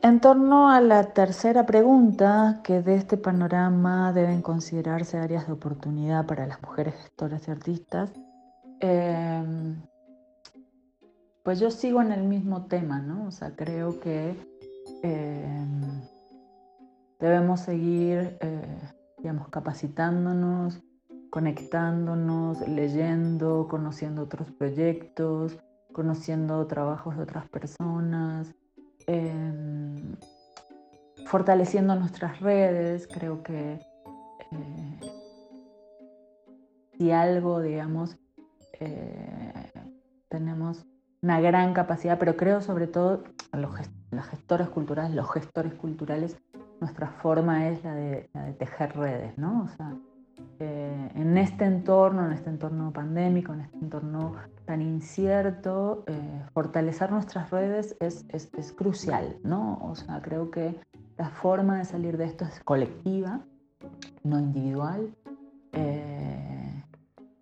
En torno a la tercera pregunta, que de este panorama deben considerarse áreas de oportunidad para las mujeres gestoras y artistas, em, pues yo sigo en el mismo tema, ¿no? O sea, creo que em, debemos seguir, eh, digamos, capacitándonos, conectándonos, leyendo, conociendo otros proyectos, conociendo trabajos de otras personas, em, fortaleciendo nuestras redes. Creo que eh, si algo, digamos, eh, tenemos una gran capacidad, pero creo sobre todo los, las gestoras culturales, los gestores culturales, nuestra forma es la de, la de tejer redes, ¿no? O sea, eh, en este entorno, en este entorno pandémico, en este entorno tan incierto, fortalecer nuestras redes es, es, es, crucial, ¿no? O sea, creo que la forma de salir de esto es colectiva, no individual. Eh,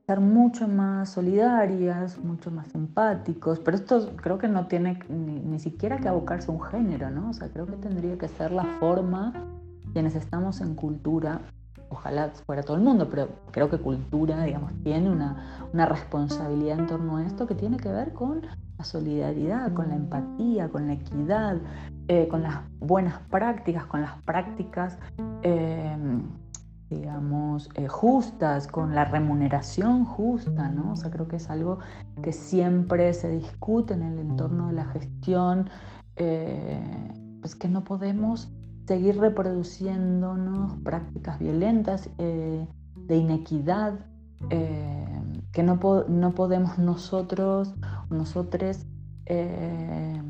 ser mucho más solidarias, mucho más empáticos, pero esto creo que no tiene ni, ni siquiera que abocarse a un género, ¿no? O sea, creo que tendría que ser la forma quienes estamos en cultura ojalá fuera todo el mundo, pero creo que cultura, digamos, tiene una, una, responsabilidad en torno a esto que tiene que ver con la solidaridad, con la empatía, con la equidad, eh, con las buenas prácticas, con las prácticas, eh, digamos, eh, justas, con la remuneración justa, ¿no? O sea, creo que es algo que siempre se discute en el entorno de la gestión, pues que no podemos seguir reproduciéndonos prácticas violentas, eh, de inequidad, eh, que no, no, podemos nosotros o nosotros eh,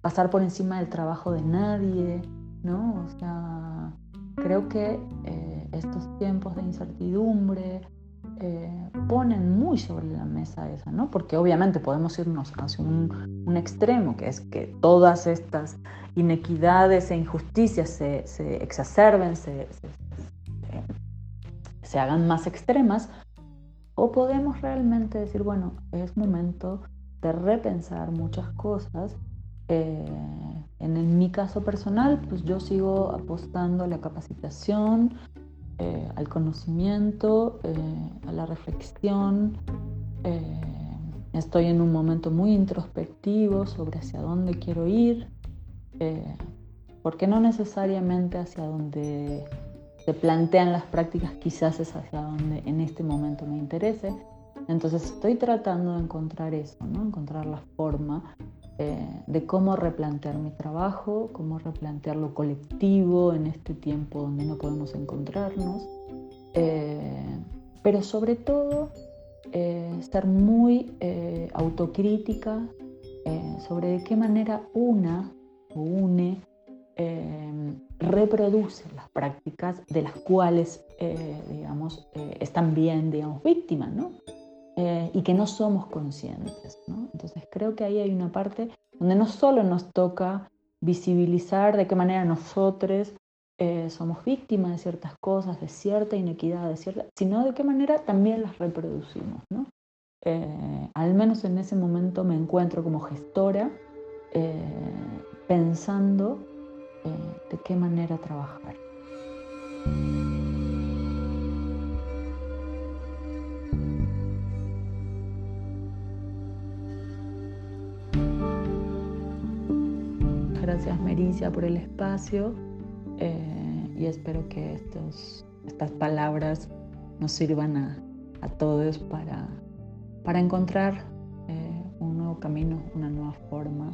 pasar por encima del trabajo de nadie, ¿no? O sea, creo que estos tiempos de incertidumbre, ponen muy sobre la mesa esa, ¿no? Porque obviamente podemos irnos hacia un extremo, que es que todas estas inequidades e injusticias se, exacerben, se, se, hagan más extremas, o podemos realmente decir, bueno, es momento de repensar muchas cosas. Eh, en, mi caso personal, pues yo sigo apostando a la capacitación, eh, al conocimiento, eh, a la reflexión. estoy en un momento muy introspectivo sobre hacia dónde quiero ir. Eh, porque no necesariamente hacia donde se plantean las prácticas quizás es hacia donde en este momento me interese. Entonces estoy tratando de encontrar eso, ¿no? encontrar la forma eh, de cómo replantear mi trabajo, cómo replantear lo colectivo en este tiempo donde no podemos encontrarnos, eh, pero sobre todo ser muy autocrítica sobre de qué manera una une, em, reproduce las prácticas de las cuales, eh, digamos, eh, están bien, digamos, víctimas, ¿no? Eh, y que no somos conscientes, ¿no? Entonces creo que ahí hay una parte donde no solo nos toca visibilizar de qué manera nosotros somos víctimas de ciertas cosas, de cierta inequidad, de cierta, sino de qué manera también las reproducimos, ¿no? al menos en ese momento me encuentro como gestora pensando eh, de qué manera trabajar. Gracias Mericia por el espacio eh, y espero que estos, estas palabras nos sirvan a, todos para, para encontrar eh, un nuevo camino, una nueva forma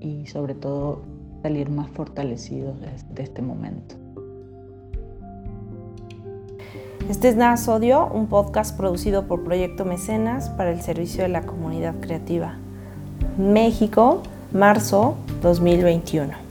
y sobre todo salir más fortalecidos de, este momento. Este es Nada un podcast producido por Proyecto Mecenas para el servicio de la comunidad creativa. México, marzo 2021.